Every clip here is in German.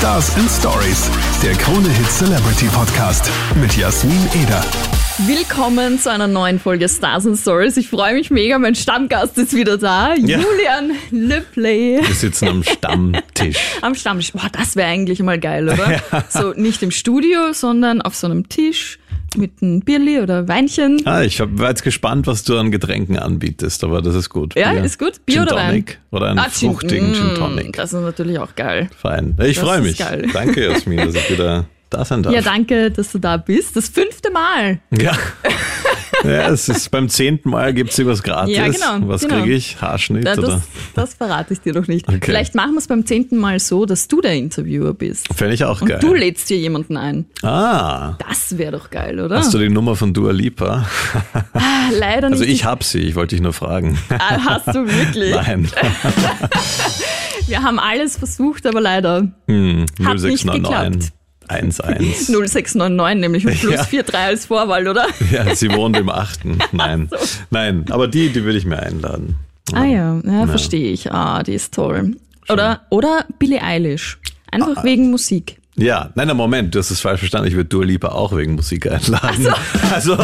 Stars and Stories, der Krone Hit Celebrity Podcast mit Jasmin Eder. Willkommen zu einer neuen Folge Stars and Stories. Ich freue mich mega, mein Stammgast ist wieder da, Ja. Julian Leplay. Wir sitzen am Stammtisch. Am Stammtisch. Boah, das wäre eigentlich mal geil, oder? So nicht im Studio, sondern auf so einem Tisch mit einem Bierli oder Weinchen. Ah, ich hab- war jetzt gespannt, was du an Getränken anbietest, aber das ist gut. Ja, Bier. ist gut. Bier Gin oder Wein? Tonic oder einen Ah, Gin- fruchtigen Gin Mm, Tonic. Das ist natürlich auch geil. Fein. Ich freue mich. geil. Danke, Jasmin, dass ich wieder da sein darf. Ja, danke, dass du da bist. Das fünfte Mal. Ja. ja, es ist beim zehnten Mal gibt's irgendwas gratis. Ja, genau, Was genau. kriege ich? Haarschnitt Ja, oder? das, das verrate ich dir noch nicht. Okay. Vielleicht machen wir es beim zehnten Mal so, dass du der Interviewer bist. Fände ich auch Und geil. du lädst dir jemanden ein. ah, Das wäre doch geil, oder? hast du die Nummer von Dua Lipa? Ah, Leider nicht. Also ich hab sie, ich wollte dich nur fragen. Ah, Hast du wirklich? Nein. Wir haben alles versucht, aber leider Hm, Hat nicht 0699 11. 0699, nämlich mit plus Ja. 43 als Vorwahl, oder? Ja, sie wohnt im achten. Nein. Nein, aber die, die will ich mir einladen. Ah ja, ja, verstehe ich. Ah, die ist toll. Oder, oder Billie Eilish. Einfach Ah. wegen Musik. Ja, nein, Moment, du hast es falsch verstanden. Ich würde Dua Lipa auch wegen Musik einladen. Also,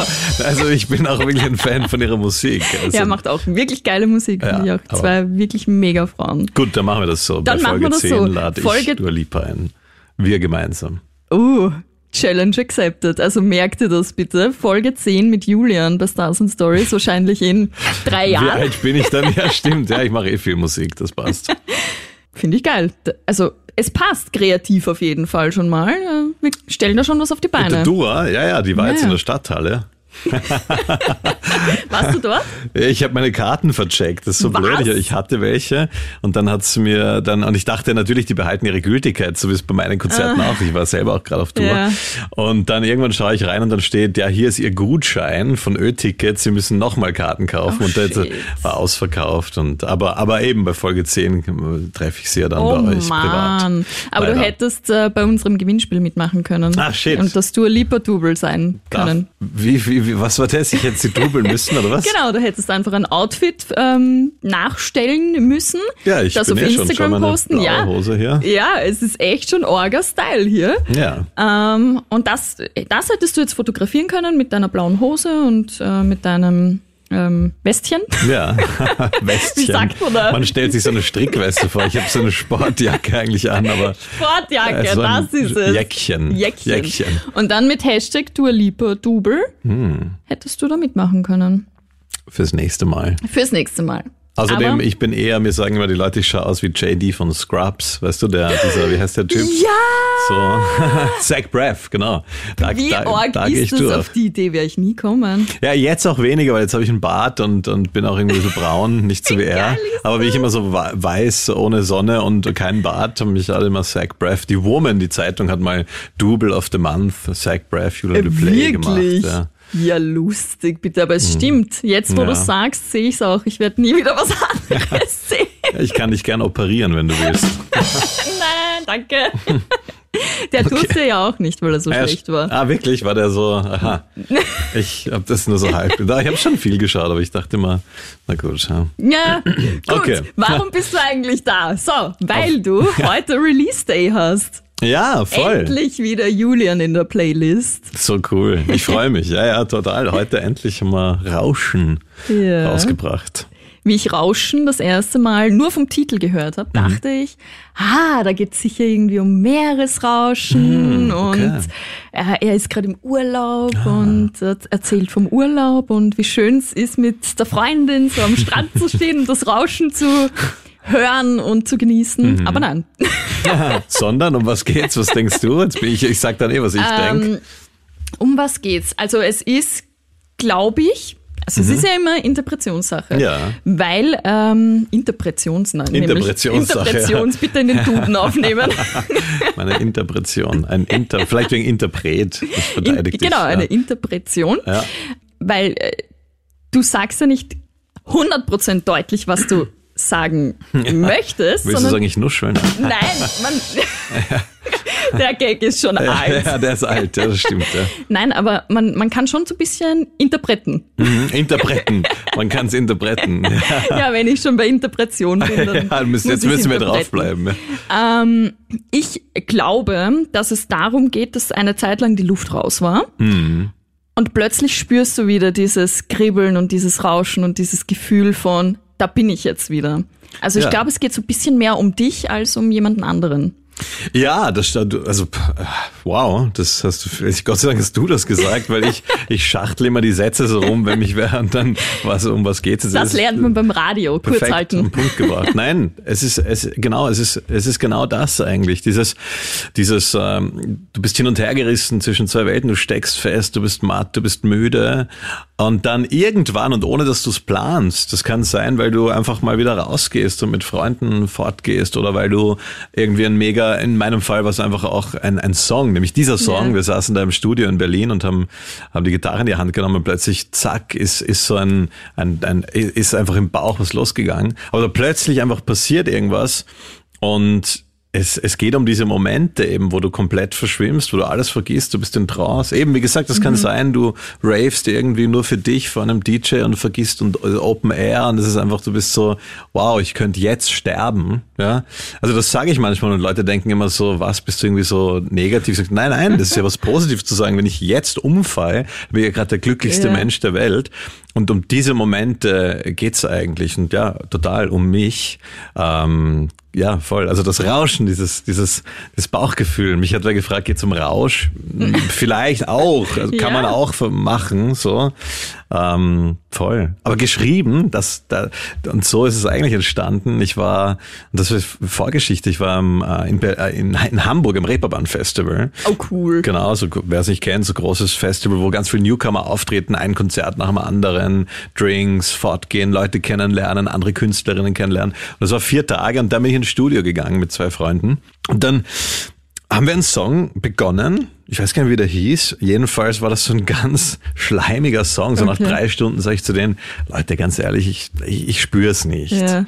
also ich bin auch wirklich ein Fan von ihrer Musik. Also, Ja, macht auch wirklich geile Musik, Ja, auch. Zwei wirklich mega Frauen. Gut, dann machen wir das so. Dann Bei machen Folge wir das 10 so. lade Folge- ich Dua Lipa ein. Wir gemeinsam. Uh, Challenge accepted. Also merkt ihr das bitte. Folge 10 mit Julian bei Stars and Stories, wahrscheinlich in drei Wie Jahren. alt bin ich dann? Ja, stimmt. Ja, ich mache eh viel Musik, das passt. Finde ich geil. Also, es passt kreativ auf jeden Fall schon mal. Wir stellen da schon was auf die Mit der Beine. Dua, ja, ja, die war Ja, jetzt ja. in der Stadthalle. Warst du dort? Ich habe meine Karten vercheckt, das ist so Was? blöd. Ich, hatte welche und dann hat sie mir dann, und ich dachte natürlich, die behalten ihre Gültigkeit, so wie es bei meinen Konzerten auch. Ich war selber auch gerade auf Tour. Ah. Ja. Und dann irgendwann schaue ich rein und dann steht, ja, hier ist ihr Gutschein von Ö-Tickets, Sie müssen nochmal Karten kaufen. Oh, und das shit. war ausverkauft. Und aber, aber eben bei Folge 10 treffe ich sie ja dann Oh bei euch privat. Mann. Aber du Leider. hättest äh, bei unserem Gewinnspiel mitmachen können. Ah, shit. Und das Dua Lipa Double sein können. Wie, wie, wie, was war das? Ich hätte sie dubeln müssen, oder was? Genau, du hättest einfach ein Outfit ähm, nachstellen müssen. Ja, ich das bin auf eh schon, Instagram meine posten. blaue Ja. Hose hier. ja, es ist echt schon Orga-Style hier. Ja. Ähm, und das, das hättest du jetzt fotografieren können mit deiner blauen Hose und äh, mit deinem ähm, Westchen. Ja, Westchen. Wie sagt man da? Man stellt sich so eine Strickweste vor. Ich habe so eine Sportjacke eigentlich an, aber Sportjacke, so das ist es. Jäckchen. Jäckchen. Jäckchen. Und dann mit Hashtag Dua Lipa Double Hm. hättest du da mitmachen können. fürs nächste Mal. Fürs nächste Mal. Außerdem, Aber- ich bin eher, mir sagen immer die Leute, ich schaue aus wie JD von Scrubs. Weißt du, der, dieser, wie heißt der Typ? Ja! So, Zach Braff, genau. Da, Wie da, org da ist das? durch. Auf die Idee wäre ich nie kommen. Ja, jetzt auch weniger, weil jetzt habe ich einen Bart und, und bin auch irgendwie so braun, nicht so wie er. Aber wie ich immer so weiß, ohne Sonne und keinen Bart, haben mich alle immer Zach Braff. Die Woman, die Zeitung, hat mal Double of the Month, Zach Braff, Julian Duplay gemacht. Ja. Ja, lustig, bitte. Aber es stimmt. Jetzt, wo Ja. du sagst, sehe ich es auch. Ich werde nie wieder was anderes sehen. Ich kann dich gern operieren, wenn du willst. Nein, danke. Der durfte ja auch nicht, weil er so ja, schlecht war. Ah, wirklich? War der so? Aha. Ich habe das nur so halb. Da, Ich habe schon viel geschaut, aber ich dachte mal, na gut. Ja. Ja, gut. Okay. Warum bist du eigentlich da? So, weil du heute Release Day hast. Ja, voll. Endlich wieder Julian in der Playlist. So cool. Ich freue mich. Ja, ja, total. Heute endlich haben wir Rauschen Ja. rausgebracht. Wie ich Rauschen das erste Mal nur vom Titel gehört Mhm. habe, dachte ich, ah, da geht es sicher irgendwie um Meeresrauschen Mhm, okay. und er, er ist gerade im Urlaub Ah. und er erzählt vom Urlaub und wie schön es ist, mit der Freundin so am Strand zu stehen und das Rauschen zu hören und zu genießen. Mhm. Aber nein. Sondern um was geht's? Was denkst du? Jetzt bin ich, ich sag dann eh, was ich Ähm, denk. Um was geht's? Also es ist, glaube ich, also es ist ja immer Interpretationssache. Mhm. Ja. Weil, ähm, Interpretations, nein, Interpretationssache, Interpretations, bitte in den Duden aufnehmen. Meine Interpretation. Ein Inter, vielleicht wegen Interpret. In, verteidigt genau, dich, eine ja. Interpretation. Ja. Weil äh, du sagst ja nicht 100% deutlich, was du sagen möchtest, Willst du sondern sagen, ich nuscheln? Nein, man, Der Gag ist schon alt. Ja, der ist alt, ja, das stimmt. Ja. Nein, aber man, man kann schon so ein bisschen interpreten. Mhm, Interpreten, man kann es interpreten. Ja. Ja, wenn ich schon bei Interpretation bin, dann Ja, müssen, muss jetzt müssen wir draufbleiben. ja. Ähm, ich glaube, dass es darum geht, dass eine Zeit lang die Luft raus war. Mhm. Und plötzlich spürst du wieder dieses Kribbeln und dieses Rauschen und dieses Gefühl von, da bin ich jetzt wieder. Also ich Ja. glaube, es geht so ein bisschen mehr um dich als um jemanden anderen. Ja, das stand, also wow, das hast du, Gott sei Dank hast du das gesagt, weil ich, ich schachtle immer die Sätze so rum, wenn mich wer und dann, was, um was geht es? Das lernt man beim Radio, kurz perfekt halten. am Punkt gebracht. Nein, es ist es genau, es ist es ist genau das eigentlich. Dieses dieses ähm, du bist hin und her gerissen zwischen zwei Welten, du steckst fest, du bist matt, du bist müde und dann irgendwann und ohne dass du es planst, das kann sein, weil du einfach mal wieder rausgehst und mit Freunden fortgehst oder weil du irgendwie ein mega in meinem Fall war es einfach auch ein, ein Song, nämlich dieser Song. Ja. Wir saßen da im Studio in Berlin und haben, haben die Gitarre in die Hand genommen und plötzlich, zack, ist, ist so ein, ein, ein, ist einfach im Bauch was losgegangen. Aber plötzlich einfach passiert irgendwas und es, es geht um diese Momente eben, wo du komplett verschwimmst, wo du alles vergisst, du bist in Trance. Eben, wie gesagt, das kann sein, du ravest irgendwie nur für dich vor einem DJ und vergisst und äh, Open Air und es ist einfach, du bist so, wow, ich könnte jetzt sterben. Ja, also das sage ich manchmal und Leute denken immer so, was bist du irgendwie so negativ? Sag, nein, nein, das ist ja was Positives zu sagen. Wenn ich jetzt umfalle, bin ich ja gerade der glücklichste Ja. Mensch der Welt. Und um diese Momente geht's eigentlich und ja, total um mich. Ähm, ja, voll. Also das Rauschen, dieses, dieses, das Bauchgefühl. Mich hat wer gefragt, geht's um Rausch? Vielleicht auch. Also kann Ja. man auch machen, so. Ähm, voll. Aber geschrieben, das, da, und so ist es eigentlich entstanden. Ich war, und das ist Vorgeschichte, ich war am, äh, in, äh, in, in Hamburg am Reeperbahn Festival. Oh, cool. Genau, so, wer es nicht kennt, so großes Festival, wo ganz viele Newcomer auftreten, ein Konzert nach dem anderen, Drinks, fortgehen, Leute kennenlernen, andere Künstlerinnen kennenlernen. Und das war vier Tage und dann bin ich ins Studio gegangen mit zwei Freunden. Und dann haben wir einen Song begonnen. Ich weiß gar nicht, wie der hieß. Jedenfalls war das so ein ganz schleimiger Song. So nach Okay. drei Stunden sage ich zu denen, Leute, ganz ehrlich, ich, ich, ich spüre es nicht. Ja.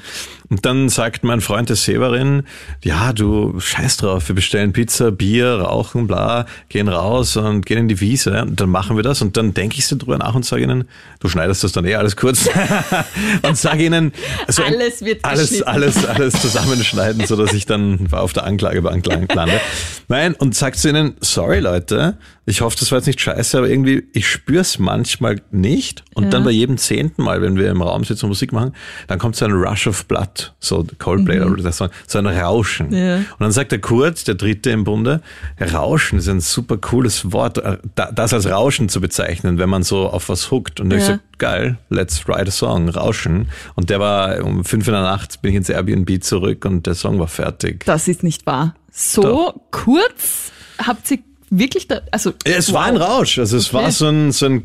Und dann sagt mein Freund der Severin, ja, du scheiß drauf, wir bestellen Pizza, Bier, rauchen, bla, gehen raus und gehen in die Wiese und dann machen wir das und dann denke ich so drüber nach und sage ihnen, du schneidest das dann eh alles kurz und sage ihnen, also Alles wird alles, alles, alles zusammenschneiden, so dass ich dann auf der Anklagebank lande. Nein, und sagt zu ihnen, sorry Leute, ich hoffe, das war jetzt nicht scheiße, aber irgendwie, ich spür's manchmal nicht. Und Ja. dann bei jedem zehnten Mal, wenn wir im Raum sitzen und Musik machen, dann kommt so ein Rush of Blood, so Coldplay oder das, so so ein Rauschen. Mhm. Ja. Und dann sagt der Kurt, der Dritte im Bunde, Rauschen ist ein super cooles Wort, äh, da- das als Rauschen zu bezeichnen, wenn man so auf was huckt. Und ich Ja. so, geil, let's write a song, Rauschen. Und der war um fünf in der Nacht, bin ich ins Airbnb zurück und der Song war fertig. Das ist nicht wahr. So Doch. kurz habt ihr wirklich da, also. Ja, es wow. war ein Rausch. Also es Okay. war so ein, so ein,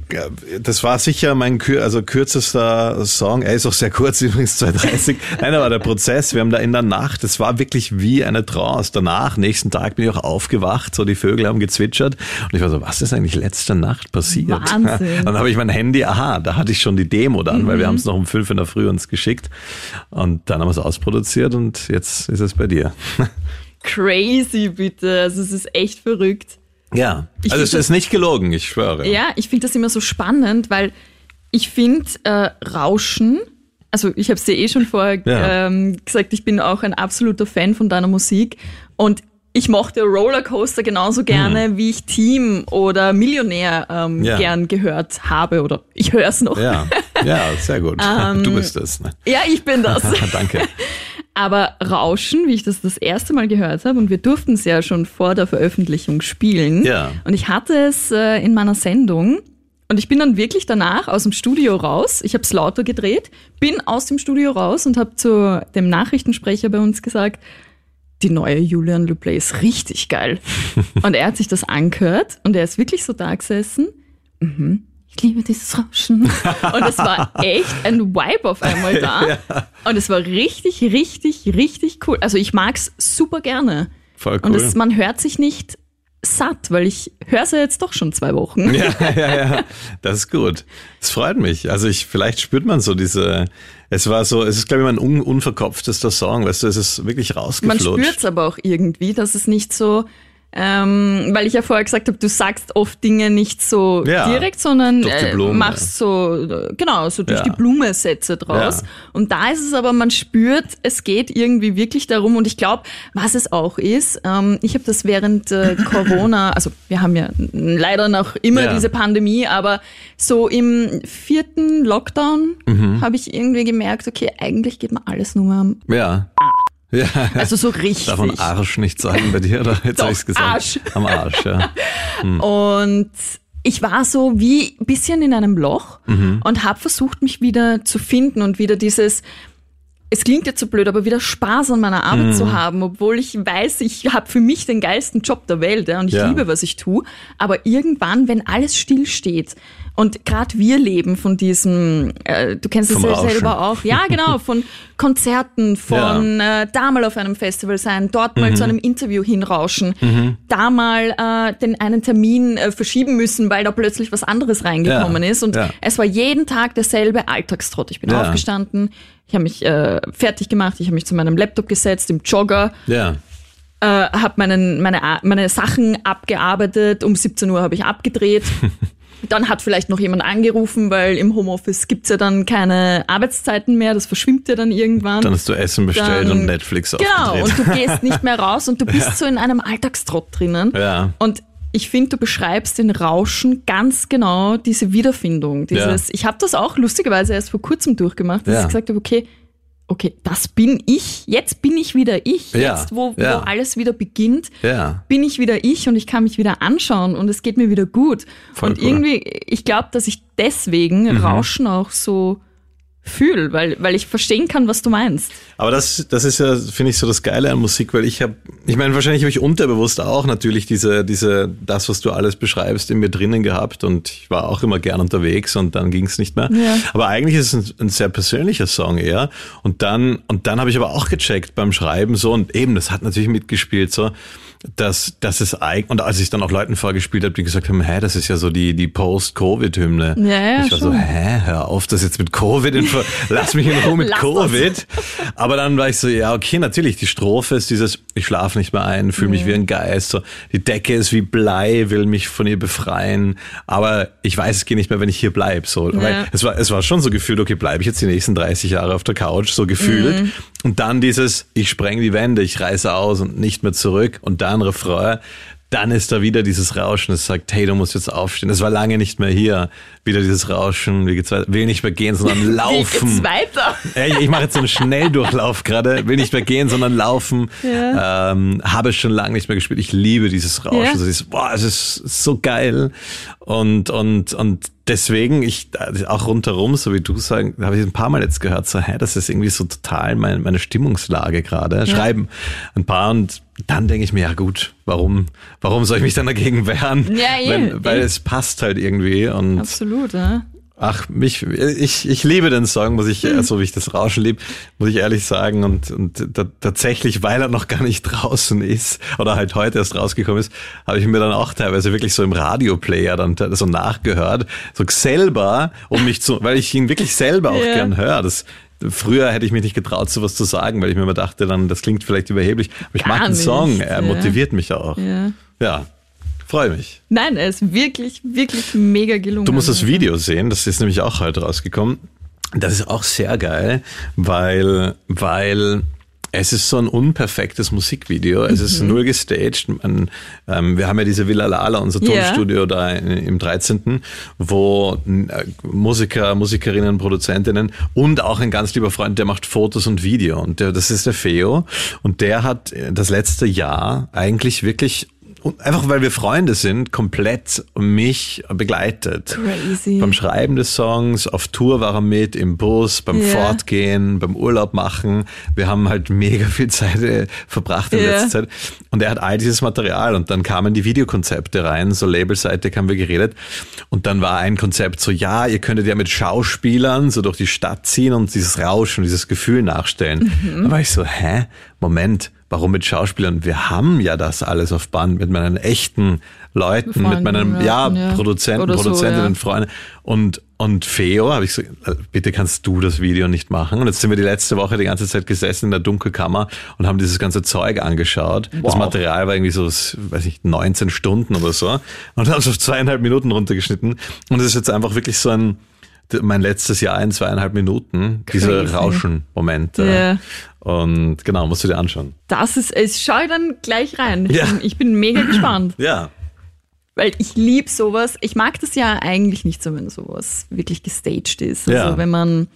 das war sicher mein kür also kürzester Song. Er ist auch sehr kurz, übrigens 2,30. Nein, aber der Prozess, wir haben da in der Nacht, es war wirklich wie eine Trance. Danach, nächsten Tag bin ich auch aufgewacht, so die Vögel haben gezwitschert und ich war so, was ist eigentlich letzte Nacht passiert? Wahnsinn. Dann habe ich mein Handy, aha, da hatte ich schon die Demo dann, weil wir haben es noch um fünf in der Früh uns geschickt und dann haben wir es ausproduziert und jetzt ist es bei dir. Crazy, bitte. Also es ist echt verrückt. Ja, Ich also es find ist nicht gelogen, ich schwöre. Ja, ich finde das immer so spannend, weil ich finde äh, Rauschen, also ich habe es dir eh schon vorher Ja. ähm, gesagt, ich bin auch ein absoluter Fan von deiner Musik und ich mochte Rollercoaster genauso gerne, wie ich Team oder Millionär ähm, Hm. Ja. gern gehört habe oder ich höre es noch. Ja, ja, sehr gut. Ähm, du bist es. Ne? ja, ich bin das. Danke. Aber Rauschen, wie ich das das erste Mal gehört habe, und wir durften es ja schon vor der Veröffentlichung spielen. Ja. Und ich hatte es äh, in meiner Sendung. Und ich bin dann wirklich danach aus dem Studio raus. Ich habe es lauter gedreht, bin aus dem Studio raus und habe zu dem Nachrichtensprecher bei uns gesagt, die neue Julian Leplay ist richtig geil. und er hat sich das angehört und er ist wirklich so da gesessen. Mhm. Ich liebe dieses Rauschen. Und es war echt ein Vibe auf einmal da. Und es war richtig, richtig, richtig cool. Also ich mag's super gerne. Voll Und cool. es, man hört sich nicht satt, weil ich höre es ja jetzt doch schon zwei Wochen. ja, ja, ja. Das ist gut. Es freut mich. Also ich, vielleicht spürt man so diese, es war so, es ist glaube ich mein un, unverkopftester Song, weißt du, es ist wirklich Man rausgeflutscht. spürt es aber auch irgendwie, dass es nicht so Ähm, weil ich ja vorher gesagt habe, du sagst oft Dinge nicht so Ja, direkt, sondern äh, machst so, genau, so durch Ja. die Blume Sätze draus. Ja. Und da ist es aber, man spürt, es geht irgendwie wirklich darum. Und ich glaube, was es auch ist, ähm, ich habe das während äh, Corona, also wir haben ja leider noch immer diese Pandemie, aber so im vierten Lockdown Mhm. habe ich irgendwie gemerkt, okay, eigentlich geht mir alles nur am, Ja. Ja. also so richtig. Darf man Arsch nicht sagen bei dir? Oder jetzt Doch, hab ich's gesagt. Arsch. Am Arsch, ja. Und ich war so wie ein bisschen in einem Loch Mhm. und habe versucht, mich wieder zu finden und wieder dieses, es klingt jetzt so blöd, aber wieder Spaß an meiner Arbeit Mhm. zu haben, obwohl ich weiß, ich habe für mich den geilsten Job der Welt ja, und ich Ja. liebe, was ich tue. Aber irgendwann, wenn alles still steht und gerade wir leben von diesem, äh, du kennst es ja selber auch, ja genau, von Konzerten, von äh, da mal auf einem Festival sein, dort mal Mhm. zu einem Interview hinrauschen, da mal äh, den einen Termin äh, verschieben müssen, weil da plötzlich was anderes reingekommen Ja, ist. Und ja. es war jeden Tag derselbe Alltagstrott. Ich bin Ja. aufgestanden, ich habe mich äh, fertig gemacht, ich habe mich zu meinem Laptop gesetzt, im Jogger, Ja. äh, habe meine, meine Sachen abgearbeitet, um 17 Uhr habe ich abgedreht. Dann hat vielleicht noch jemand angerufen, weil im Homeoffice gibt's ja dann keine Arbeitszeiten mehr, das verschwimmt ja dann irgendwann. Dann hast du Essen bestellt Dann- und Netflix Genau, aufgedreht. und du gehst nicht mehr raus und du bist so in einem Alltagstrott drinnen. Ja. Und ich finde, du beschreibst den Rauschen ganz genau, diese Wiederfindung. Dieses, Ich habe das auch lustigerweise erst vor kurzem durchgemacht, dass Ja. ich gesagt habe, okay, okay, das bin ich, jetzt bin ich wieder ich, Ja, jetzt wo, ja. wo alles wieder beginnt, Ja. bin ich wieder ich und ich kann mich wieder anschauen und es geht mir wieder gut. Voll und cool. Mhm. irgendwie, ich glaube, dass ich deswegen Rauschen auch so fühle, weil, weil ich verstehen kann, was du meinst. Aber das, das ist ja, finde ich, so das Geile an Musik, weil ich habe, ich meine, wahrscheinlich habe ich unterbewusst auch natürlich diese, diese, das, was du alles beschreibst, in mir drinnen gehabt und ich war auch immer gern unterwegs und dann ging es nicht mehr. Ja. Aber eigentlich ist es ein, ein sehr persönlicher Song eher. Und dann, und dann habe ich aber auch gecheckt beim Schreiben so und eben, das hat natürlich mitgespielt so, dass, dass es eigentlich, und als ich dann auch Leuten vorgespielt habe, die gesagt haben, hä, das ist ja so die, die Post-Covid-Hymne. Ja, ja, ich war so, schon. hä, hör auf, das jetzt mit Covid, in, lass mich in Ruhe mit Lass das. Covid. Aber dann war ich so, ja, okay, natürlich, die Strophe ist dieses, ich schlafe nicht mehr ein, fühle mich wie ein Geist, so, die Decke ist wie Blei, will mich von ihr befreien, aber ich weiß, es geht nicht mehr, wenn ich hier bleib, so. Weil es war, es war schon so gefühlt, okay, bleibe ich jetzt die nächsten 30 Jahre auf der Couch, so gefühlt. Und dann dieses, ich spreng die Wände, ich reiße aus und nicht mehr zurück und dann Refrain, dann ist da wieder dieses Rauschen, das sagt, hey, du musst jetzt aufstehen. Es war lange nicht mehr hier. Wieder dieses Rauschen, wie geht's weiter? Will nicht mehr gehen, sondern Wie laufen. geht's weiter? Ey, ich mache jetzt so einen Schnelldurchlauf gerade, will nicht mehr gehen, sondern laufen. Ähm, habe es schon lange nicht mehr gespielt. Ich liebe dieses Rauschen. Ja. So dieses, boah, es ist so geil. Und, und, und deswegen, ich auch rundherum, so wie du sagen, habe ich ein paar Mal jetzt gehört, so, hä, das ist irgendwie so total mein, meine Stimmungslage gerade. Schreiben ein paar und dann denke ich mir, ja gut, warum, warum soll ich mich dann dagegen wehren? Ja, eh, Wenn, weil eh. es passt halt irgendwie und Absolut, ja. Ach, mich, ich, ich liebe den Song, muss ich, so wie ich das Rauschen lieb, muss ich ehrlich sagen. Und, und tatsächlich, weil er noch gar nicht draußen ist oder halt heute erst rausgekommen ist, habe ich mir dann auch teilweise wirklich so im Radioplayer dann so nachgehört, so selber, um mich zu, weil ich ihn wirklich selber auch Ja. gern höre. Das, früher hätte ich mich nicht getraut, sowas zu sagen, weil ich mir immer dachte, dann, das klingt vielleicht überheblich. Aber ich Gar mag den Song, nicht, er ja. motiviert mich auch. Ja. Ja, freue mich. Nein, er ist wirklich, wirklich mega gelungen. Du musst das Video sehen, das ist nämlich auch heute rausgekommen. Das ist auch sehr geil, weil, weil es ist so ein unperfektes Musikvideo. Es ist Mhm. nur gestaged. Man, ähm, wir haben ja diese Villa Lala, unser. Tonstudio da in, im 13., wo äh, Musiker, Musikerinnen, Produzentinnen und auch ein ganz lieber Freund, der macht Fotos und Video. Und der, das ist der Feo. Und der hat äh, das letzte Jahr eigentlich wirklich und einfach weil wir Freunde sind, komplett mich begleitet. Crazy. Beim Schreiben des Songs, auf Tour war er mit, im Bus, beim Ja. Fortgehen, beim Urlaub machen. Wir haben halt mega viel Zeit äh, verbracht in Ja. letzter Zeit. Und er hat all dieses Material und dann kamen die Videokonzepte rein, so labelseitig haben wir geredet. Und dann war ein Konzept so, ja, ihr könntet ja mit Schauspielern so durch die Stadt ziehen und dieses Rauschen, dieses Gefühl nachstellen. Mhm. Da war ich so, hä? Moment, warum mit Schauspielern? Wir haben ja das alles auf Band mit meinen echten Leuten, mit Freunden, meinen, ja, ja. Produzenten, so, Produzentinnen, ja. Freunde. Und, und Feo habe ich gesagt, bitte kannst du das Video nicht machen. Und jetzt sind wir die letzte Woche die ganze Zeit gesessen in der Dunkelkammer und haben dieses ganze Zeug angeschaut. Wow. Das Material war irgendwie so, weiß ich, 19 Stunden oder so. Und haben es auf zweieinhalb Minuten runtergeschnitten. Und es ist jetzt einfach wirklich so ein, mein letztes Jahr in zweieinhalb Minuten, Crazy. diese Rauschen-Momente. Yeah. Und genau, musst du dir anschauen. Das ist, es schau ich dann gleich rein. Ich, ja. bin, ich bin mega gespannt. Ja. Weil ich liebe sowas. Ich mag das ja eigentlich nicht so, wenn sowas wirklich gestaged ist. Also ja. wenn man,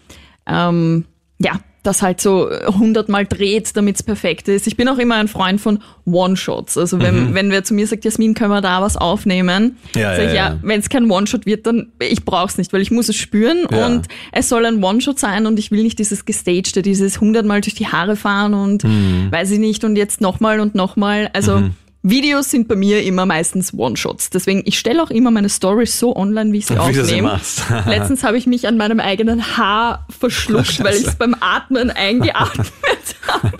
ähm, ja, das halt so hundertmal dreht, damit es perfekt ist. Ich bin auch immer ein Freund von One-Shots. Also wenn, mhm. wenn wer zu mir sagt, Jasmin, können wir da was aufnehmen? Ja, sag ich, ja, ja. wenn es kein One-Shot wird, dann ich brauche es nicht, weil ich muss es spüren ja. und es soll ein One-Shot sein und ich will nicht dieses gestagte, dieses hundertmal durch die Haare fahren und mhm. weiß ich nicht und jetzt nochmal und nochmal. Also mhm. Videos sind bei mir immer meistens One-Shots. Deswegen, ich stelle auch immer meine Stories so online, wie ich sie wie aufnehme. Letztens habe ich mich an meinem eigenen Haar verschluckt, oh, weil ich es beim Atmen eingeatmet habe.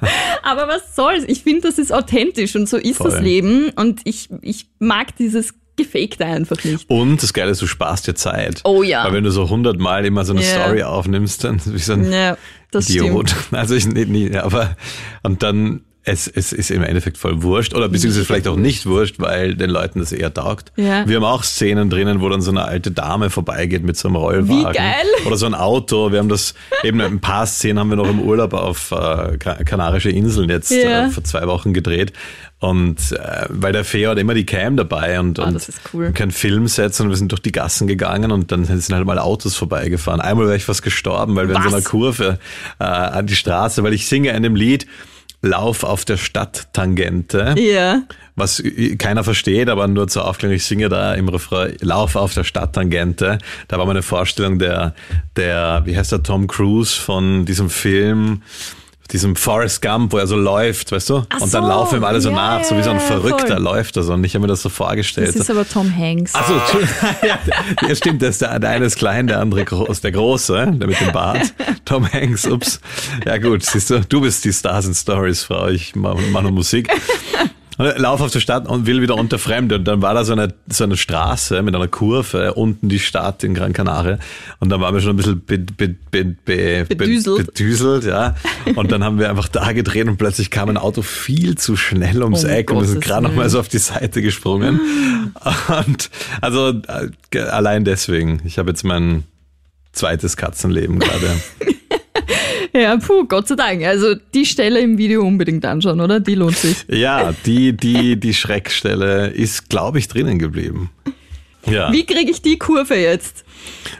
Aber was soll's? Ich finde, das ist authentisch und so ist Voll. das Leben. Und ich, ich mag dieses gefakte einfach nicht. Und das Geile ist, du sparst dir Zeit. Oh ja. Weil wenn du so hundertmal immer so eine yeah. Story aufnimmst, dann bist du so ein ja, Idiot. Stimmt. Also ich nicht, nie, aber und dann es, es ist im Endeffekt voll wurscht oder beziehungsweise vielleicht auch nicht wurscht, weil den Leuten das eher taugt. Ja. Wir haben auch Szenen drinnen, wo dann so eine alte Dame vorbeigeht mit so einem Rollwagen. Wie geil. Oder so ein Auto. Wir haben das, eben ein paar Szenen haben wir noch im Urlaub auf äh, Kanarische Inseln jetzt ja. äh, vor zwei Wochen gedreht. Und äh, weil der Fee hat immer die Cam dabei und, oh, und cool. kein Filmset, sondern wir sind durch die Gassen gegangen und dann sind halt mal Autos vorbeigefahren. Einmal wäre ich fast gestorben, weil wir Was? in so einer Kurve äh, an die Straße, weil ich singe in dem Lied Lauf auf der Stadttangente. Ja. Was keiner versteht, aber nur zur Aufklärung, ich singe da im Refrain Lauf auf der Stadttangente. Da war meine Vorstellung der, der, wie heißt der, Tom Cruise von diesem Film, diesem Forrest Gump, wo er so läuft, weißt du? Ach und dann so, laufen ihm alle so ja, nach, so wie so ein Verrückter voll. läuft er so. Und ich habe mir das so vorgestellt. Das ist aber Tom Hanks. Achso, ja, stimmt, das ist der, der eine ist klein, der andere groß, der Große, der mit dem Bart. Tom Hanks, ups. Ja gut, siehst du, du bist die Stars and Stories Frau, ich mache mach nur Musik. Lauf auf der Stadt und will wieder unter Fremde. Und dann war da so eine, so eine Straße mit einer Kurve, unten die Stadt in Gran Canaria. Und dann waren wir schon ein bisschen be, be, be, bedüselt. bedüselt. ja. Und dann haben wir einfach da gedreht und plötzlich kam ein Auto viel zu schnell ums oh Eck und wir sind gerade noch mal so auf die Seite gesprungen. Und also äh, allein deswegen. Ich habe jetzt mein zweites Katzenleben gerade. Ja, puh, Gott sei Dank. Also die Stelle im Video unbedingt anschauen, oder? Die lohnt sich. Ja, die, die, die Schreckstelle ist, glaube ich, drinnen geblieben. Ja. Wie kriege ich die Kurve jetzt?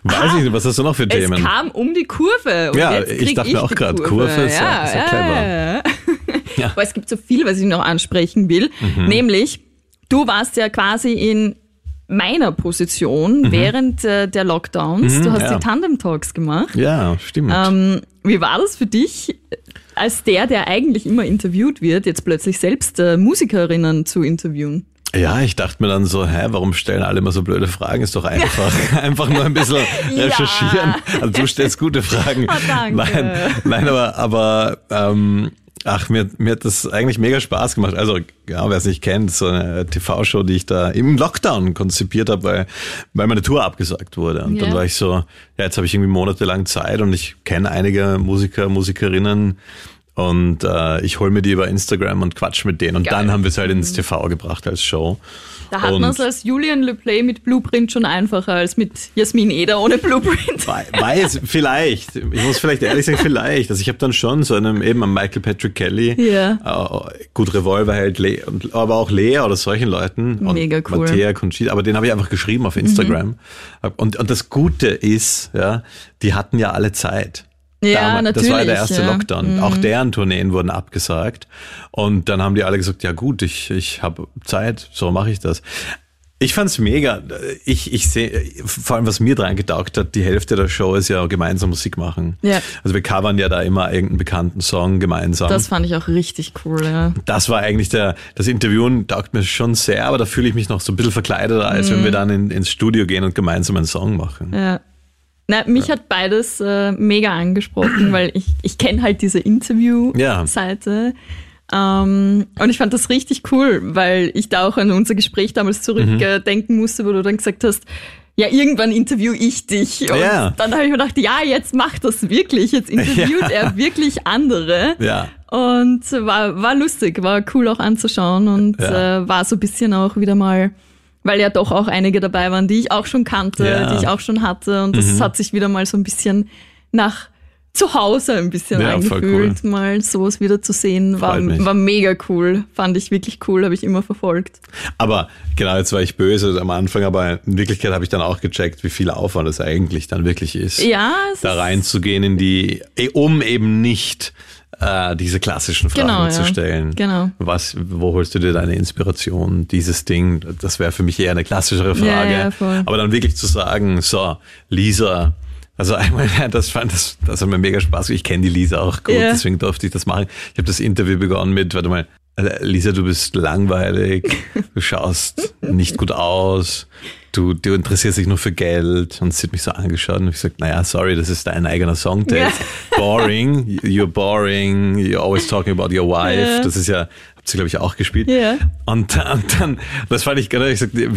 Weiß ah, ich nicht, was hast du noch für Themen? Es kam um die Kurve. ja, ich dachte mir auch gerade, Kurve, Kurve ist ja, ja, clever. Ja. Aber es gibt so viel, was ich noch ansprechen will. Mhm. Nämlich, du warst ja quasi in meiner Position mhm. während äh, der Lockdowns. Mhm, du hast ja. die Tandem Talks gemacht. Ja, stimmt. Ähm, wie war das für dich, als der, der eigentlich immer interviewt wird, jetzt plötzlich selbst äh, Musikerinnen zu interviewen? Ja, ich dachte mir dann so, hä, warum stellen alle immer so blöde Fragen? Ist doch einfach, einfach nur ein bisschen recherchieren. Ja. Also du stellst gute Fragen. Oh, danke. Nein, nein, aber, aber ähm, Ach, mir, mir hat das eigentlich mega Spaß gemacht. Also, ja, wer es nicht kennt, so eine TV-Show, die ich da im Lockdown konzipiert habe, weil, weil meine Tour abgesagt wurde. Und yeah. dann war ich so, ja, jetzt habe ich irgendwie monatelang Zeit und ich kenne einige Musiker, Musikerinnen, und äh, ich hole mir die über Instagram und quatsch mit denen. Und Geil. dann haben wir es halt ins TV gebracht als Show. Da hat man es als Julian Le Play mit Blueprint schon einfacher als mit Jasmin Eder ohne Blueprint. Weiß, vielleicht. Ich muss vielleicht ehrlich sagen, vielleicht. Also ich habe dann schon so einem eben am Michael Patrick Kelly, ja. äh, gut Revolver halt, aber auch Lea oder solchen Leuten. Mega cool. Mattea Conchita, aber den habe ich einfach geschrieben auf Instagram. Mhm. Und, und das Gute ist, ja, die hatten ja alle Zeit. Ja, Damals, natürlich. Das war der erste ja. Lockdown. Mhm. Auch deren Tourneen wurden abgesagt. Und dann haben die alle gesagt, ja gut, ich, ich habe Zeit, so mache ich das. Ich fand's mega. Ich, ich sehe, vor allem was mir dran getaugt hat, die Hälfte der Show ist ja gemeinsam Musik machen. Ja. Also wir covern ja da immer irgendeinen bekannten Song gemeinsam. Das fand ich auch richtig cool, ja. Das war eigentlich der, das Interviewen taugt mir schon sehr, aber da fühle ich mich noch so ein bisschen verkleideter, als mhm. wenn wir dann in, ins Studio gehen und gemeinsam einen Song machen. Ja. Na, mich ja. hat beides äh, mega angesprochen, weil ich, ich kenne halt diese Interview-Seite. Ja. Ähm, und ich fand das richtig cool, weil ich da auch an unser Gespräch damals zurückdenken mhm. musste, wo du dann gesagt hast, ja, irgendwann interview ich dich. Und Ja. dann habe ich mir gedacht, ja, jetzt macht das wirklich. Jetzt interviewt er wirklich andere. Ja. Und war, war lustig, war cool auch anzuschauen und äh, war so ein bisschen auch wieder mal, weil ja doch auch einige dabei waren, die ich auch schon kannte, Ja. Mhm. die ich auch schon hatte. Und das hat sich wieder mal so ein bisschen nach zu Hause ein bisschen Ja, angefühlt, mal sowas wieder zu sehen. War, war mega cool. Fand ich wirklich cool, habe ich immer verfolgt. Aber genau, jetzt war ich böse am Anfang, aber in Wirklichkeit habe ich dann auch gecheckt, wie viel Aufwand es eigentlich dann wirklich ist. Ja, Da reinzugehen in die, eh, um eben nicht äh, diese klassischen Fragen Genau, zu ja. stellen. Genau. Was, wo holst du dir deine Inspiration? Dieses Ding, das wäre für mich eher eine klassischere Frage. Ja, ja. Aber dann wirklich zu sagen, so, Lisa, also einmal, das fand das, das hat mir mega Spaß. Ich kenne die Lisa auch gut, Ja. deswegen durfte ich das machen. Ich habe das Interview begonnen mit, warte mal, äh, Lisa, du bist langweilig, du schaust nicht gut aus, du, du interessierst dich nur für Geld und sie hat mich so angeschaut und ich gesagt, naja, sorry, das ist dein eigener Songtext. Boring, you're boring, you're always talking about your wife. Ja. Das ist ja, habt ihr glaube ich auch gespielt. Ja. Und, dann- und dann, das fand ich gerade, ich sagte,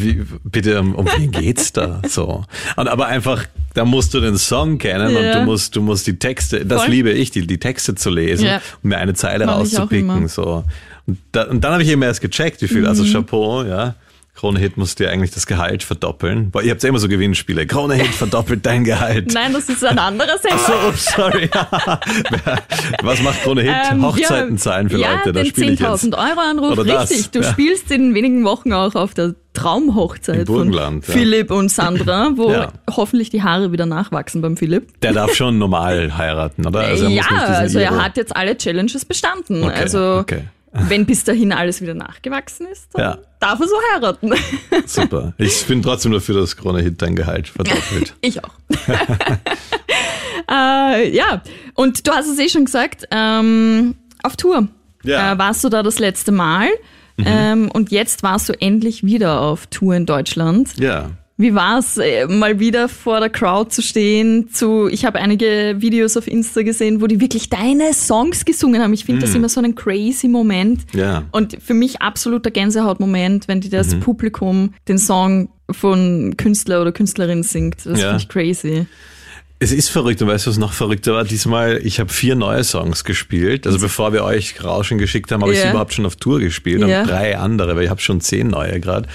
bitte, um, um wen geht's da? So. Und aber einfach, da musst du den Song kennen und Ja. du musst, du musst die Texte, das Voll. liebe ich, die, die Texte zu lesen Ja. und mir eine Zeile Mach rauszupicken. So. Und, da, und dann habe ich eben erst gecheckt, wie viel, also Mhm. Chapeau, ja. Krone Hit musst dir eigentlich das Gehalt verdoppeln. Boah, ihr habt ja immer so Gewinnspiele. Krone Hit verdoppelt dein Gehalt. Nein, das ist ein anderer Sender. So, ups, sorry. Was macht Krone Hit? Ähm, Hochzeiten zahlen für ja, Leute, da spiele ich jetzt. 10.000 Euro Anruf, Oder das, richtig. Du ja. spielst in wenigen Wochen auch auf der Traumhochzeit von ja. Philipp und Sandra, wo Ja. hoffentlich die Haare wieder nachwachsen beim Philipp. Der darf schon normal heiraten, oder? Also ja, also er hat jetzt alle Challenges bestanden. Okay, also okay. Wenn bis dahin alles wieder nachgewachsen ist, dann Ja. darf er so heiraten. Super. Ich bin trotzdem dafür, dass Krone Hit dein Gehalt verdoppelt. Ich auch. äh, ja, und du hast es eh schon gesagt, ähm, auf Tour Ja. äh, warst du da das letzte Mal ähm, und jetzt warst du endlich wieder auf Tour in Deutschland. Ja. Wie war's, äh, mal wieder vor der Crowd zu stehen? Zu, ich habe einige Videos auf Insta gesehen, wo die wirklich deine Songs gesungen haben. Ich finde das immer so einen crazy Moment. Ja. Und für mich absoluter Gänsehautmoment, wenn die das Mhm. Publikum den Song von Künstler oder Künstlerin singt. Das Ja. finde ich crazy. Es ist verrückt und weißt du, was noch verrückter war? Diesmal, ich habe vier neue Songs gespielt. Also bevor wir euch Rauschen geschickt haben, habe ich Ja. sie überhaupt schon auf Tour gespielt Ja. und drei andere, weil ich habe schon zehn neue gerade.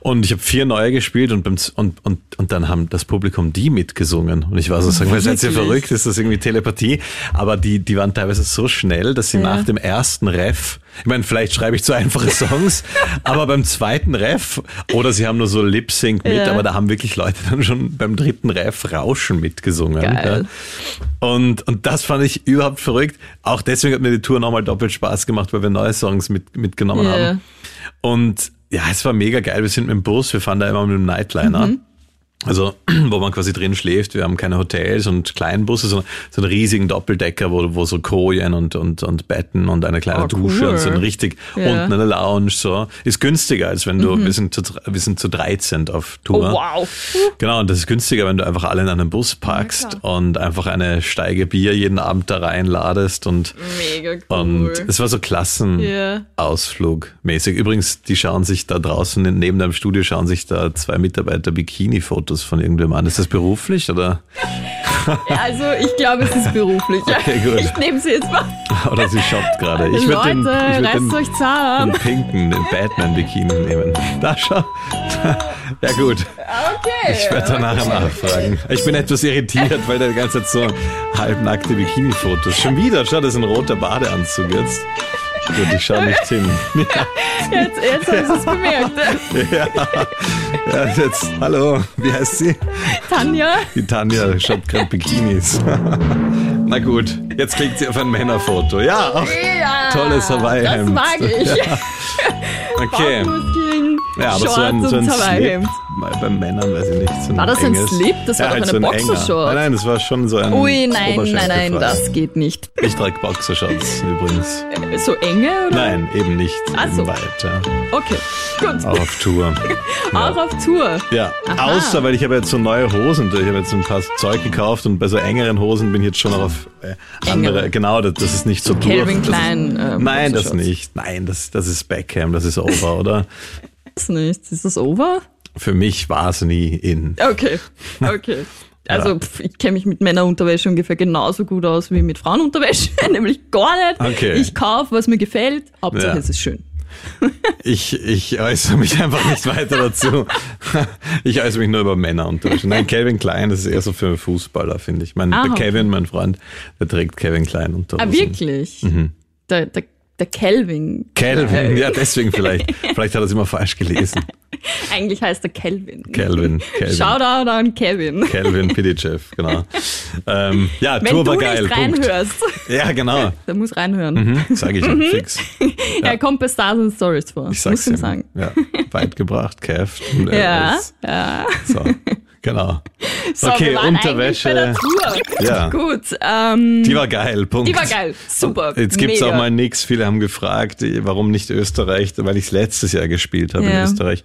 Und ich habe vier neue gespielt und, beim, und, und, und dann haben das Publikum die mitgesungen. Und ich war so, sagen wir, seid ihr verrückt? Ist das irgendwie Telepathie? Aber die, die waren teilweise so schnell, dass sie Ja. nach dem ersten Ref, ich meine, vielleicht schreibe ich zu einfache Songs, aber beim zweiten Ref, oder sie haben nur so Lip-Sync mit, Ja. aber da haben wirklich Leute dann schon beim dritten Ref Rauschen mitgesungen. Ja. Und, und das fand ich überhaupt verrückt. Auch deswegen hat mir die Tour nochmal doppelt Spaß gemacht, weil wir neue Songs mit, mitgenommen Ja. haben. Und ja, es war mega geil. Wir sind mit dem Bus, wir fahren da immer mit dem Nightliner. Mhm. Also, wo man quasi drin schläft. Wir haben keine Hotels und Kleinbusse, sondern so einen riesigen Doppeldecker, wo, wo so Kojen und, und, und Betten und eine kleine Oh, Dusche cool. und so ein richtig Ja. Mhm. unten eine Lounge, so. Ist günstiger, als wenn du, wir sind zu, wir sind zu 13 auf Oh, Tour. wow. Genau, und das ist günstiger, wenn du einfach alle in einen Bus packst klar. und einfach eine Steige Bier jeden Abend da reinladest und, Mega cool. und es war so Klassenausflug Ja. mäßig. Übrigens, die schauen sich da draußen, neben deinem Studio schauen sich da zwei Mitarbeiter Bikini-Fotos von irgendwem an. Ist das beruflich oder, Ja, also ich glaube, es ist beruflich. Okay, gut. Ich nehme sie jetzt mal. oder sie shoppt gerade? Ich würde den, ich würd den, euch den pinken, den Batman-Bikini nehmen. Da schau. Ja gut. Okay. Ich werde da nachher nachfragen. Ich bin etwas irritiert, weil der ganze Zeit so halbnackte Bikini-Fotos. Schon wieder, schau, das ist ein roter Badeanzug jetzt. Gut, ich schaue nicht hin. Jetzt, jetzt haben sie es bemerkt. Ja, ja, jetzt, hallo, wie heißt sie? Tanja. Die Tanja schaut gerade Bikinis. Na gut, jetzt klickt sie auf ein Männerfoto. Ja, auch Ja, tolles Das Hawaii-Hemd. mag ich. Okay. Ja, aber so Shorts ein, so ein und Slip, Hawaii-Hemd. Bei Männern weiß ich nicht. So ein War das ein enges. Slip? Das war doch halt eine so ein. Boxershort. Nein, nein, das war schon so ein Ui, nein, nein, nein, das geht nicht. Ich trage Boxershorts übrigens. Äh, So enge oder? Nein, eben nicht. Ach Eben so. weit, ja. Okay, gut. Auch auf Tour. Auch auf Tour. Ja, Aha. außer, weil ich habe jetzt so neue Hosen, ich habe jetzt ein paar Zeug gekauft und bei so engeren Hosen bin ich jetzt schon noch auf äh, andere, Engere. genau, das, das ist nicht so, durch. Calvin das ist- Klein, ähm, Nein, das nicht. Nein, das, das ist Beckham, das ist over, oder? Weiß nicht. Ist das over? Für mich war es nie in. Okay, okay. Also pf, ich kenne mich mit Männerunterwäsche ungefähr genauso gut aus wie mit Frauenunterwäsche, nämlich gar nicht. Okay. Ich kaufe, was mir gefällt. Hauptsache Ja. es ist schön. Ich, ich äußere mich einfach nicht weiter dazu. Ich äußere mich nur über Männer unterwäsche. Nein, Calvin Klein, das ist eher so für Fußballer, finde ich. Mein, Ah, der okay. Kevin, mein Freund, der trägt Calvin Klein unter. Ah, wirklich? Mhm. Der, der, der Kelvin. Calvin, ja, deswegen vielleicht. Vielleicht hat er es immer falsch gelesen. Eigentlich heißt er Kelvin. Calvin, Calvin. Shoutout an Kevin. Calvin Pidichev, genau. Ähm, ja, Wenn Tour du war geil. nicht Punkt. reinhörst, Ja, genau. der muss reinhören. Mhm, Sage ich ja, fix. Er kommt bei Stars and Stories vor. Ich sag's muss ich ihm. sagen. Ja, weit gebracht, Kev. Ja, ja. So, genau. So, okay, Unterwäsche. Ja. Gut, ähm, Die war geil, Punkt. die war geil. Super. Jetzt gibt's Mega. auch mal nix. Viele haben gefragt, warum nicht Österreich, weil ich letztes Jahr gespielt habe Ja. in Österreich.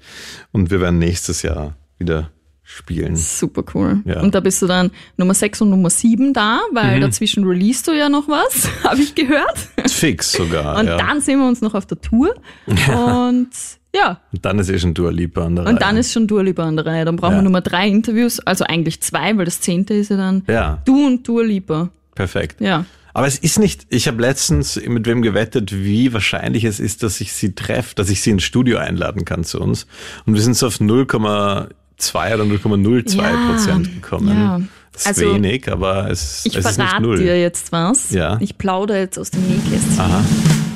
Und wir werden nächstes Jahr wieder spielen. Super cool. Ja. Und da bist du dann Nummer 6 und Nummer 7 da, weil Mhm. dazwischen releasest du ja noch was, habe ich gehört. Fix sogar. Und ja. dann sehen wir uns noch auf der Tour. Und ja, Und dann ist eh schon Dua Lipa an der und Reihe. dann ist schon Dua Lipa an der Reihe. Dann brauchen Ja. wir Nummer drei Interviews, also eigentlich zwei, weil das zehnte ist ja dann Ja, du und Dua Lipa. perfekt. Ja. Aber es ist nicht, ich habe letztens mit wem gewettet, wie wahrscheinlich es ist, dass ich sie treffe, dass ich sie ins Studio einladen kann zu uns. Und wir sind so auf 0,2 oder 0,02 Ja, Prozent gekommen. ja. Das ist Also, wenig, aber es, Ich es ist nicht verrate null. dir jetzt was. Ja. Ich plaudere jetzt aus dem Nähkästchen. Aha.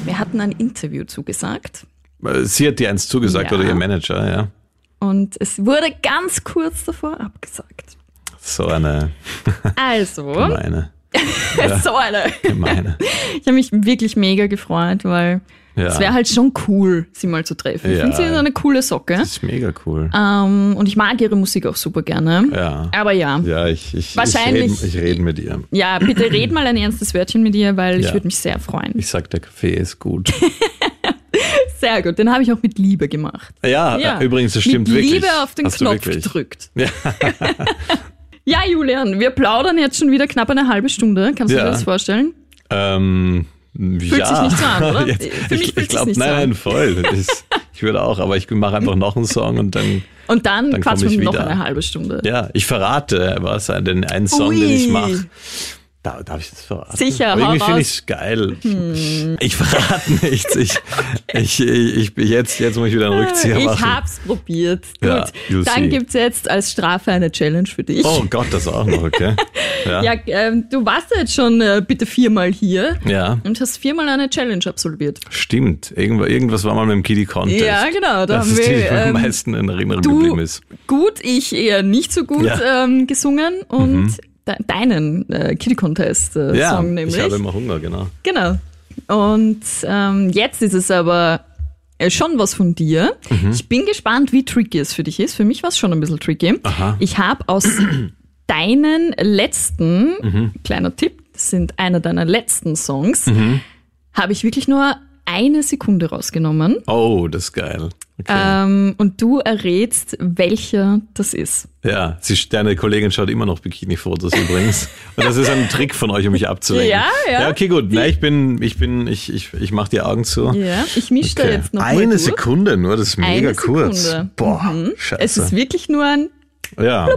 Wir hatten ein Interview zugesagt. Sie hat dir eins zugesagt Ja. oder ihr Manager, ja. Und es wurde ganz kurz davor abgesagt. So eine Also, gemeine, so eine. gemeine. Ich habe mich wirklich mega gefreut, weil Ja. es wäre halt schon cool, sie mal zu treffen. Ich Ja. finde sie ist eine coole Socke. Das ist mega cool. Ähm, und ich mag ihre Musik auch super gerne. Ja. Aber ja. Ja, ich, ich, Wahrscheinlich- ich rede ich red mit ihr. Ja, bitte red mal ein ernstes Wörtchen mit ihr, weil ich würde mich sehr freuen. Ich sag, der Kaffee ist gut. Sehr gut, den habe ich auch mit Liebe gemacht. Ja, Ja. übrigens, das stimmt mit wirklich. Liebe auf den Hast du Knopf gedrückt. Ja. Ja, Julian, wir plaudern jetzt schon wieder knapp eine halbe Stunde. Kannst du Ja. dir das vorstellen? Ähm, Fühlt ja. sich nicht so an, oder? Jetzt, Für mich ich fühlt ich sich's nicht nein, so nein, an. voll. Das ist, ich würde auch, aber ich mache einfach noch einen Song und dann, Und dann, Dann quatschen wir noch eine halbe Stunde. ja, ich verrate was, den einen Song, Ui. den ich mache. Da, darf ich das verraten? Sicher, Aber irgendwie finde. Hm. ich es geil. Ich, ich verrate nichts. Ich, ich, ich, ich, jetzt, jetzt muss ich wieder einen Rückzieher ich machen. hab's probiert. Ja, Gut, dann see. gibt's jetzt als Strafe eine Challenge für dich. Oh Gott, das auch noch, okay. Ja. Ja, ähm, du warst ja jetzt schon äh, bitte viermal hier ja. und hast viermal eine Challenge absolviert. Stimmt, irgendwas, irgendwas war mal mit dem Kiddie Contest. Ja, genau, da das haben ist die, die mir am ähm, meisten in Erinnerung Du geblieben ist. gut, ich eher nicht so gut Ja. ähm, gesungen und de deinen äh, Kitty Contest äh, Ja, Song nämlich. ich habe immer Hunger, genau. Genau. Und ähm, jetzt ist es aber äh, schon was von dir. Mhm. Ich bin gespannt, wie tricky es für dich ist. Für mich war es schon ein bisschen tricky. Aha. Ich habe aus deinen letzten, Mhm. kleiner Tipp, das sind einer deiner letzten Songs, Mhm. habe ich wirklich nur eine Sekunde rausgenommen. Oh, das ist geil. Okay. Ähm, und du errätst, welcher das ist. Ja, sie, deine Kollegin schaut immer noch Bikini-Fotos übrigens. Und das ist ein Trick von euch, um mich abzulenken. Ja, ja. Ja, okay, gut. Nein, ich bin, ich bin, ich, ich, ich mach die Augen zu. Ja, ich mische da Okay. jetzt noch Eine durch. Sekunde nur, das ist mega Eine kurz. Sekunde. Boah, Mhm. scheiße. Es ist wirklich nur ein. ja.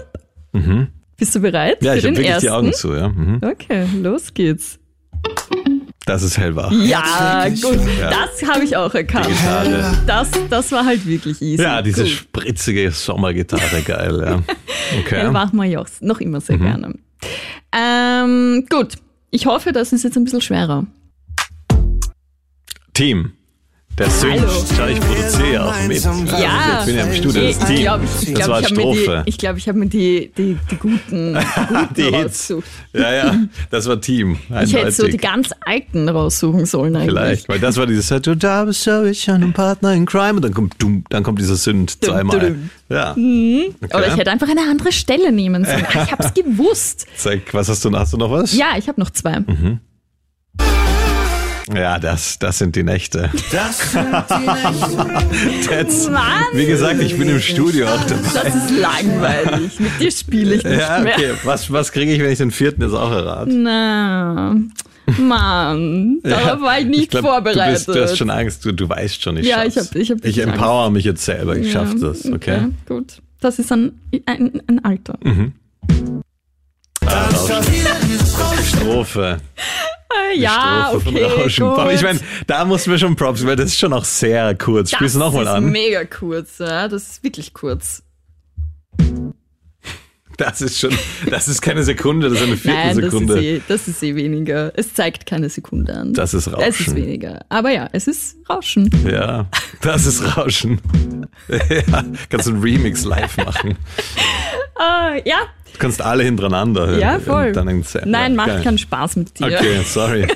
Bist du bereit? ja, für ich habe wirklich ersten? die Augen zu. Ja. Mhm. Okay, los geht's. Das ist hellwach. Ja, gut. Ja. Das habe ich auch erkannt. Gitarre. Das, das war halt wirklich easy. Ja, diese Gut. spritzige Sommergitarre, geil. Ja. Okay. Ja, machen wir ja auch noch immer Mhm. sehr gerne. Ähm, gut. Ich hoffe, das ist jetzt ein bisschen schwerer. Team. Der singt. Schau, ich produziere auch mit. Ja. Ich bin ja im Studio. Das ich glaube, ich, glaub, war ich habe mir, Strophe. die- ich glaub, ich hab mir die, die, die guten, die guten Die rausgesucht. Ja, ja, das war Team. Ich hätte so die Eindeutig. ganz alten raussuchen sollen eigentlich. Vielleicht, weil das war dieses Your job is so ich ein Partner in Crime und dann kommt dumm, dann kommt dieser Sünd zweimal. Ja. Oder ich hätte einfach eine andere Stelle nehmen sollen. Ich habe es gewusst. Zeig, was hast du noch? Hast du noch was? Ja, ich habe noch zwei. Mhm. Ja, das, das sind die Nächte. Das sind die Nächte. Mann! wie gesagt, ich bin im Studio auch dabei. Das ist langweilig. Mit dir spiele ich nicht Ja, mehr. okay. Was, was kriege ich, wenn ich den vierten jetzt auch errate? Na, Mann, darauf war ich nicht glaub, vorbereitet. Du, bist, du hast schon Angst, du, du weißt schon, ich Ja, schaff's. ich hab- ich hab Ich empower mich jetzt selber, ich schaff das, okay? Gut. Das ist ein, ein, ein Alter. Mhm. Rauschen. Strophe. Ja, Strophe okay, von Rauschen. gut. Ich meine, da mussten wir schon Props, weil das ist schon auch sehr kurz. Spielst du nochmal Das ist an? mega kurz, ja. Das ist wirklich kurz. Das ist schon, das ist keine Sekunde, das ist eine Nein, das ist, Viertelsekunde. eh, das ist eh weniger. Es zeigt keine Sekunde an. Das ist Es ist Rauschen. weniger. Aber ja, es ist Rauschen. Ja, das ist Rauschen. ja, kannst du einen Remix live machen. Ah, ja, Du kannst alle hintereinander hören. ja, voll. Nein, macht geil. keinen Spaß mit dir. Okay, sorry.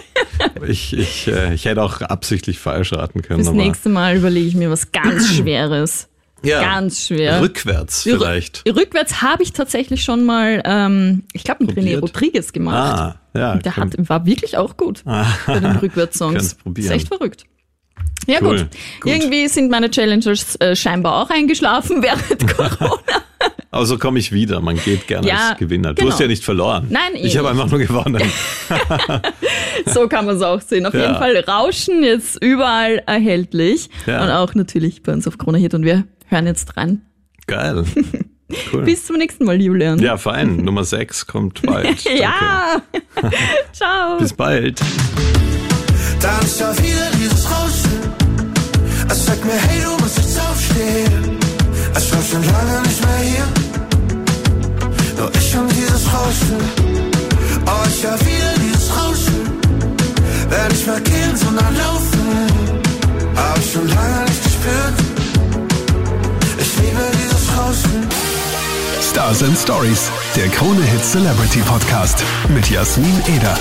Ich, ich, äh, ich hätte auch absichtlich falsch raten können. Aber nächste Mal überlege ich mir was ganz Schweres. Ja, Ganz schwer. Rückwärts Rü- vielleicht. Rückwärts habe ich tatsächlich schon mal, ähm, ich glaube, mit René? Rodriguez gemacht. Ah, ja. Der hat, war wirklich auch gut bei den Rückwärtssongs. Kannst Ist probieren. echt verrückt. Ja Cool, gut. gut. Irgendwie sind meine Challengers äh, scheinbar auch eingeschlafen während Corona. Aber so komme ich wieder. Man geht gerne Ja, als Gewinner. Du genau. hast ja nicht verloren. Nein, eh Ich habe nicht. einfach nur gewonnen. So kann man es auch sehen. Auf Ja. jeden Fall Rauschen jetzt überall erhältlich. Ja. Und auch natürlich bei uns auf Krone Hit. Und wir hören jetzt rein. Geil. Cool. Bis zum nächsten Mal, Julian. ja, fein. Nummer 6 kommt bald. Ja. Ciao. Bis bald. Dann schon wieder dieses Rauschen. Es sagt mir, hey, du musst jetzt aufstehen. Es war schon lange nicht mehr hier. Nur ich und dieses Rauschen. Oh, ich hör wieder dieses Rauschen. Wär nicht mehr gehen, sondern laufen. Hab ich schon lange nicht gespürt. Ich liebe dieses Rauschen. Stars and Stories, der Krone Hit Celebrity Podcast mit Jasmin Eder.